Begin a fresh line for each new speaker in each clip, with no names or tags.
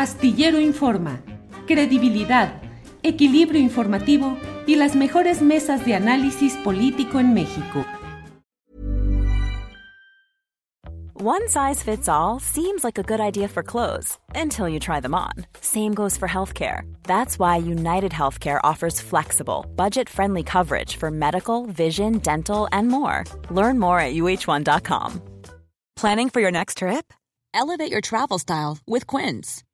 Astillero Informa, credibilidad, equilibrio informativo y las mejores mesas de análisis político en México.
One size fits all seems like a good idea for clothes until you try them on. Same goes for healthcare. That's why United Healthcare offers flexible, budget friendly coverage for medical, vision, dental, and more. Learn more at uh1.com. Planning for your next trip?
Elevate your travel style with Quince.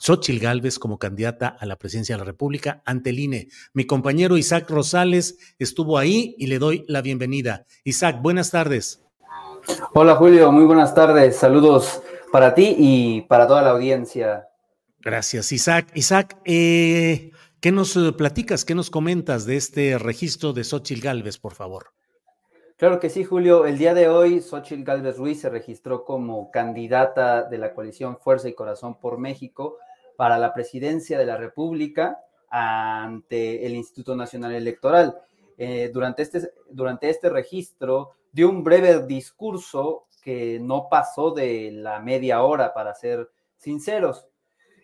Xochil Gálvez como candidata a la presidencia de la República ante el INE. Mi compañero Isaac Rosales estuvo ahí y le doy la bienvenida. Isaac, buenas tardes.
Hola Julio, muy buenas tardes. Saludos para ti y para toda la audiencia.
Gracias, Isaac. Isaac, eh, ¿qué nos eh, platicas, qué nos comentas de este registro de Xochil Gálvez, por favor?
Claro que sí, Julio. El día de hoy, Xochil Gálvez Ruiz se registró como candidata de la coalición Fuerza y Corazón por México para la presidencia de la República ante el Instituto Nacional Electoral. Eh, durante, este, durante este registro dio un breve discurso que no pasó de la media hora, para ser sinceros.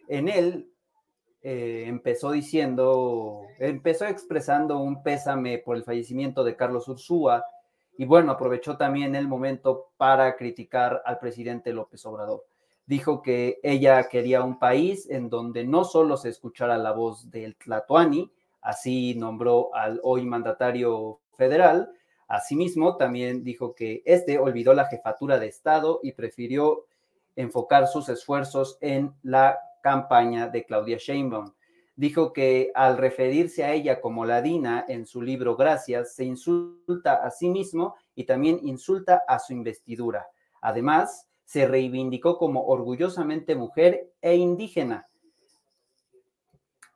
En él eh, empezó diciendo, empezó expresando un pésame por el fallecimiento de Carlos Ursúa y bueno, aprovechó también el momento para criticar al presidente López Obrador dijo que ella quería un país en donde no solo se escuchara la voz del Tlatoani, así nombró al hoy mandatario federal, asimismo también dijo que este olvidó la jefatura de Estado y prefirió enfocar sus esfuerzos en la campaña de Claudia Sheinbaum. Dijo que al referirse a ella como ladina en su libro Gracias, se insulta a sí mismo y también insulta a su investidura. Además, se reivindicó como orgullosamente mujer e indígena.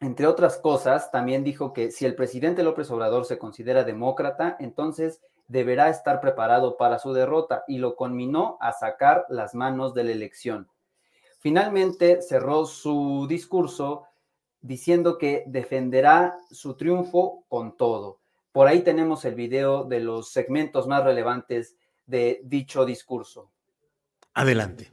Entre otras cosas, también dijo que si el presidente López Obrador se considera demócrata, entonces deberá estar preparado para su derrota y lo conminó a sacar las manos de la elección. Finalmente cerró su discurso diciendo que defenderá su triunfo con todo. Por ahí tenemos el video de los segmentos más relevantes de dicho discurso.
Adelante.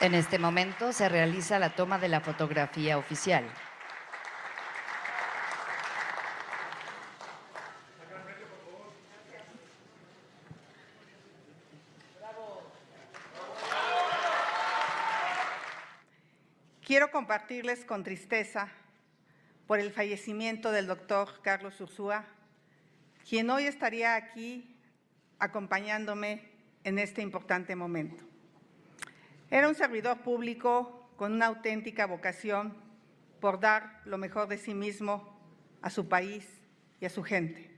En este momento se realiza la toma de la fotografía oficial.
Quiero compartirles con tristeza por el fallecimiento del doctor Carlos Ursúa, quien hoy estaría aquí acompañándome en este importante momento. Era un servidor público con una auténtica vocación por dar lo mejor de sí mismo a su país y a su gente.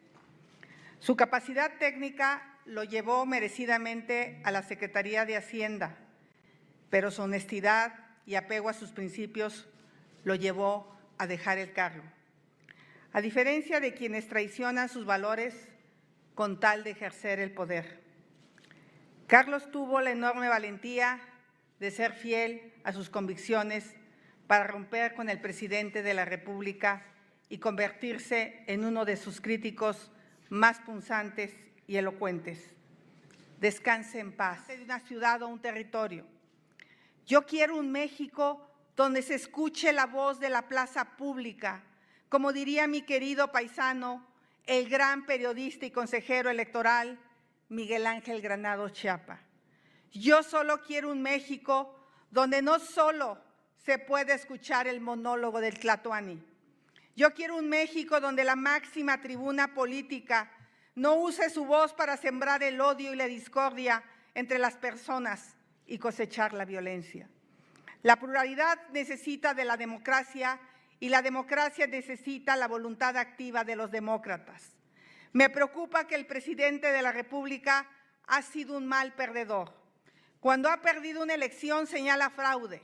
Su capacidad técnica lo llevó merecidamente a la Secretaría de Hacienda, pero su honestidad y apego a sus principios lo llevó a dejar el cargo. A diferencia de quienes traicionan sus valores con tal de ejercer el poder. Carlos tuvo la enorme valentía de ser fiel a sus convicciones para romper con el presidente de la República y convertirse en uno de sus críticos más punzantes y elocuentes. Descanse en paz. De una ciudad o un territorio. Yo quiero un México donde se escuche la voz de la plaza pública, como diría mi querido paisano, el gran periodista y consejero electoral Miguel Ángel Granado Chiapa. Yo solo quiero un México donde no solo se puede escuchar el monólogo del Tlatoani. Yo quiero un México donde la máxima tribuna política no use su voz para sembrar el odio y la discordia entre las personas y cosechar la violencia. La pluralidad necesita de la democracia y la democracia necesita la voluntad activa de los demócratas. Me preocupa que el presidente de la República ha sido un mal perdedor. Cuando ha perdido una elección señala fraude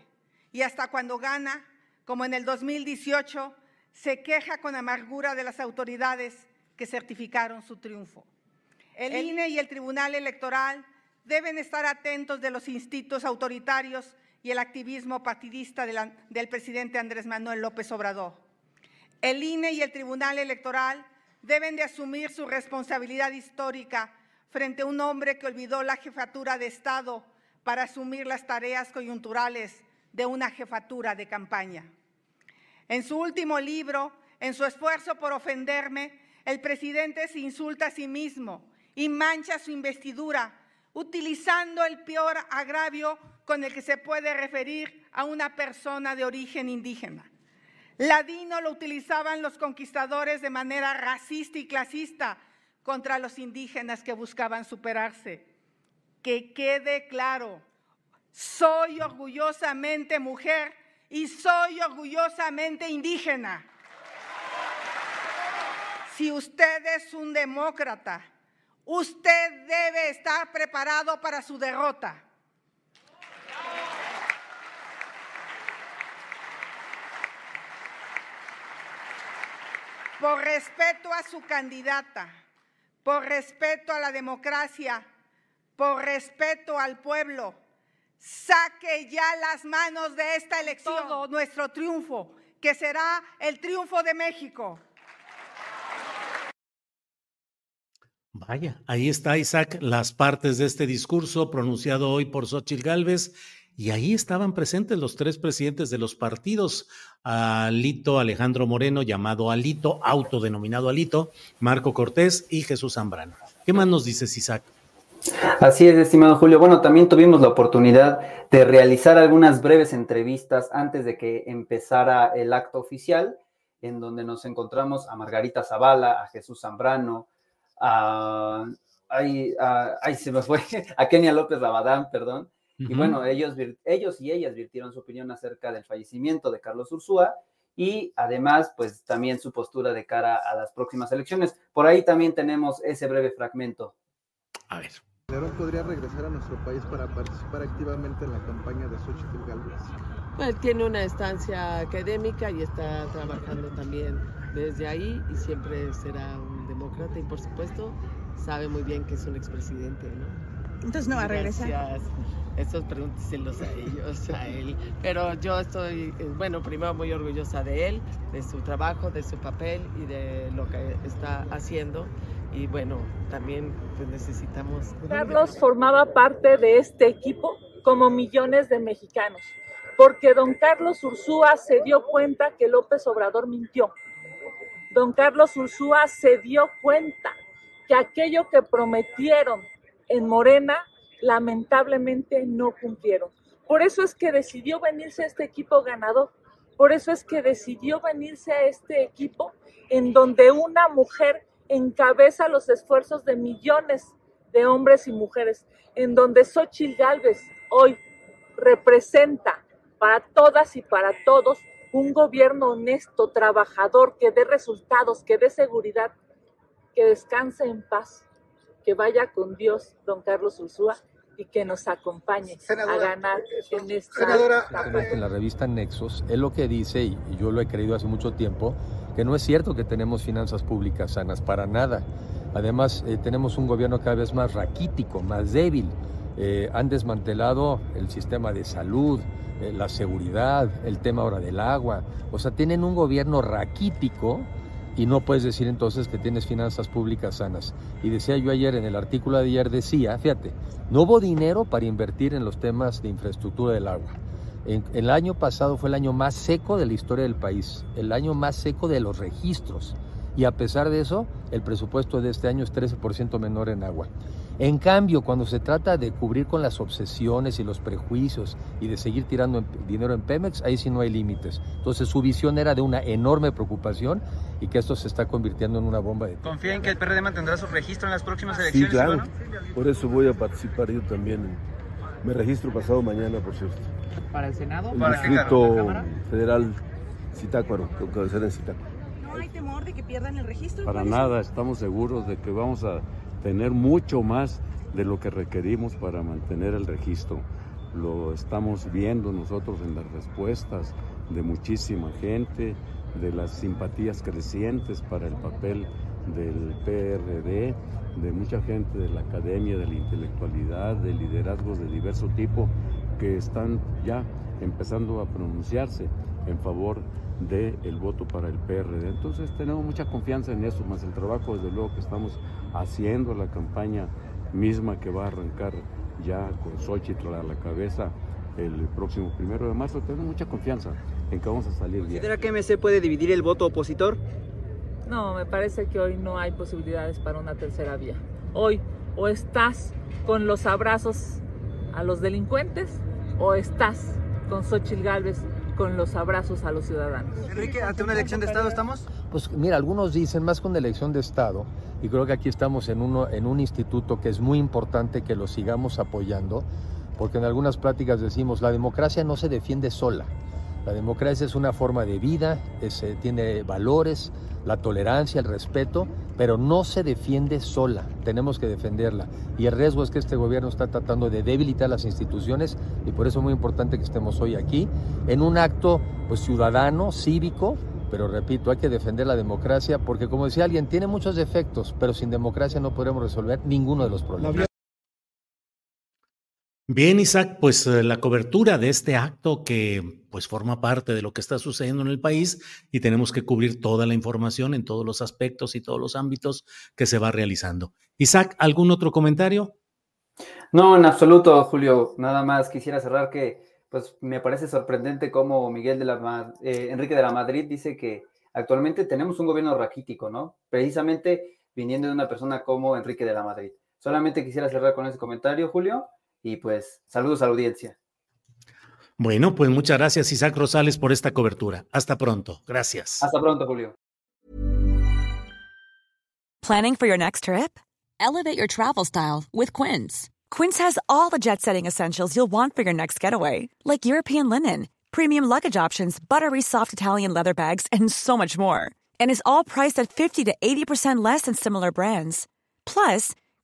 y hasta cuando gana, como en el 2018, se queja con amargura de las autoridades que certificaron su triunfo. El, INE y el Tribunal Electoral deben estar atentos de los instintos autoritarios y el activismo partidista del presidente Andrés Manuel López Obrador. El INE y el Tribunal Electoral deben de asumir su responsabilidad histórica frente a un hombre que olvidó la jefatura de Estado para asumir las tareas coyunturales de una jefatura de campaña. En su último libro, en su esfuerzo por ofenderme, el presidente se insulta a sí mismo y mancha su investidura, utilizando el peor agravio con el que se puede referir a una persona de origen indígena. Ladino lo utilizaban los conquistadores de manera racista y clasista contra los indígenas que buscaban superarse. Que quede claro, soy orgullosamente mujer y soy orgullosamente indígena. Si usted es un demócrata, usted debe estar preparado para su derrota. por respeto a su candidata, por respeto a la democracia, por respeto al pueblo, saque ya las manos de esta elección Todo nuestro triunfo, que será el triunfo de México.
Vaya, ahí está Isaac, las partes de este discurso pronunciado hoy por Xochitl Gálvez y ahí estaban presentes los tres presidentes de los partidos, Alito Alejandro Moreno, llamado Alito, autodenominado Alito, Marco Cortés y Jesús Zambrano. ¿Qué más nos dices, Isaac?
Así es, estimado Julio. Bueno, también tuvimos la oportunidad de realizar algunas breves entrevistas antes de que empezara el acto oficial, en donde nos encontramos a Margarita Zavala, a Jesús Zambrano, a, a, se me fue, a Kenia López Rabadán, perdón, y bueno, ellos, ellos y ellas virtieron su opinión acerca del fallecimiento de Carlos Ursúa y además, pues también su postura de cara a las próximas elecciones. Por ahí también tenemos ese breve fragmento.
A ver.
podría regresar a nuestro país para participar activamente en la campaña de Xochitl Gálvez?
Pues tiene una estancia académica y está trabajando también desde ahí y siempre será un demócrata y por supuesto sabe muy bien que es un expresidente, ¿no?
Entonces no va a regresar.
Gracias. Esos pregúnteselos a ellos, a él. Pero yo estoy, eh, bueno, primero muy orgullosa de él, de su trabajo, de su papel y de lo que está haciendo. Y bueno, también pues necesitamos...
Carlos formaba parte de este equipo como millones de mexicanos, porque don Carlos Ursúa se dio cuenta que López Obrador mintió. Don Carlos Ursúa se dio cuenta que aquello que prometieron en Morena lamentablemente no cumplieron. Por eso es que decidió venirse a este equipo ganador. Por eso es que decidió venirse a este equipo en donde una mujer encabeza los esfuerzos de millones de hombres y mujeres, en donde Xochitl Gálvez hoy representa para todas y para todos un gobierno honesto, trabajador, que dé resultados, que dé seguridad, que descanse en paz, que vaya con Dios, don Carlos Ursúa, y que nos acompañe a ganar en esta
En la revista Nexos, él lo que dice, y yo lo he creído hace mucho tiempo, que no es cierto que tenemos finanzas públicas sanas, para nada. Además, eh, tenemos un gobierno cada vez más raquítico, más débil. Eh, han desmantelado el sistema de salud, eh, la seguridad, el tema ahora del agua. O sea, tienen un gobierno raquítico y no puedes decir entonces que tienes finanzas públicas sanas. Y decía yo ayer en el artículo de ayer, decía, fíjate, no hubo dinero para invertir en los temas de infraestructura del agua. El año pasado fue el año más seco de la historia del país, el año más seco de los registros. Y a pesar de eso, el presupuesto de este año es 13% menor en agua. En cambio, cuando se trata de cubrir con las obsesiones y los prejuicios y de seguir tirando dinero en Pemex, ahí sí no hay límites. Entonces su visión era de una enorme preocupación y que esto se está convirtiendo en una bomba de...
¿Confía en que el PRD mantendrá su registro en las próximas elecciones?
Sí, claro. Por eso voy a participar yo también. Me registro pasado mañana, por cierto.
¿Para el Senado?
El
¿Para
Distrito Federal Zitácuaro, con cabecera en Zitácuaro.
¿No hay temor de que pierdan el registro?
Para nada, estamos seguros de que vamos a tener mucho más de lo que requerimos para mantener el registro. Lo estamos viendo nosotros en las respuestas de muchísima gente, de las simpatías crecientes para el papel del PRD, de mucha gente de la academia, de la intelectualidad, de liderazgos de diverso tipo que están ya empezando a pronunciarse en favor del voto para el PRD. Entonces tenemos mucha confianza en eso, más el trabajo desde luego que estamos haciendo, la campaña misma que va a arrancar ya con Xochitl a la cabeza el próximo primero de marzo. Tenemos mucha confianza en que vamos a salir bien.
¿Considera que MC puede dividir el voto opositor?
No, me parece que hoy no hay posibilidades para una tercera vía. Hoy o estás con los abrazos a los delincuentes o estás con Xochitl Gálvez con los abrazos a los ciudadanos.
Enrique, ante una elección de Estado estamos.
Pues mira, algunos dicen más una elección de Estado, y creo que aquí estamos en, uno, en un instituto que es muy importante que lo sigamos apoyando, porque en algunas pláticas decimos, la democracia no se defiende sola. La democracia es una forma de vida, eh, tiene valores, la tolerancia, el respeto, pero no se defiende sola, tenemos que defenderla. Y el riesgo es que este gobierno está tratando de debilitar las instituciones y por eso es muy importante que estemos hoy aquí en un acto pues, ciudadano, cívico, pero repito, hay que defender la democracia porque como decía alguien, tiene muchos defectos, pero sin democracia no podremos resolver ninguno de los problemas.
Bien, Isaac, pues eh, la cobertura de este acto que pues forma parte de lo que está sucediendo en el país y tenemos que cubrir toda la información en todos los aspectos y todos los ámbitos que se va realizando. Isaac, ¿algún otro comentario?
No, en absoluto, Julio. Nada más quisiera cerrar que pues me parece sorprendente cómo Miguel de la eh, Enrique de la Madrid dice que actualmente tenemos un gobierno raquítico, ¿no? Precisamente viniendo de una persona como Enrique de la Madrid. Solamente quisiera cerrar con ese comentario, Julio y pues saludos a la audiencia.
Bueno, pues muchas gracias Isaac Rosales por esta cobertura. Hasta pronto. Gracias.
Hasta pronto, Julio.
Planning for your next trip? Elevate your travel style with Quince. Quince has all the jet-setting essentials you'll want for your next getaway, like European linen, premium luggage options, buttery soft Italian leather bags, and so much more. And is all priced at 50 to 80% less than similar brands. Plus,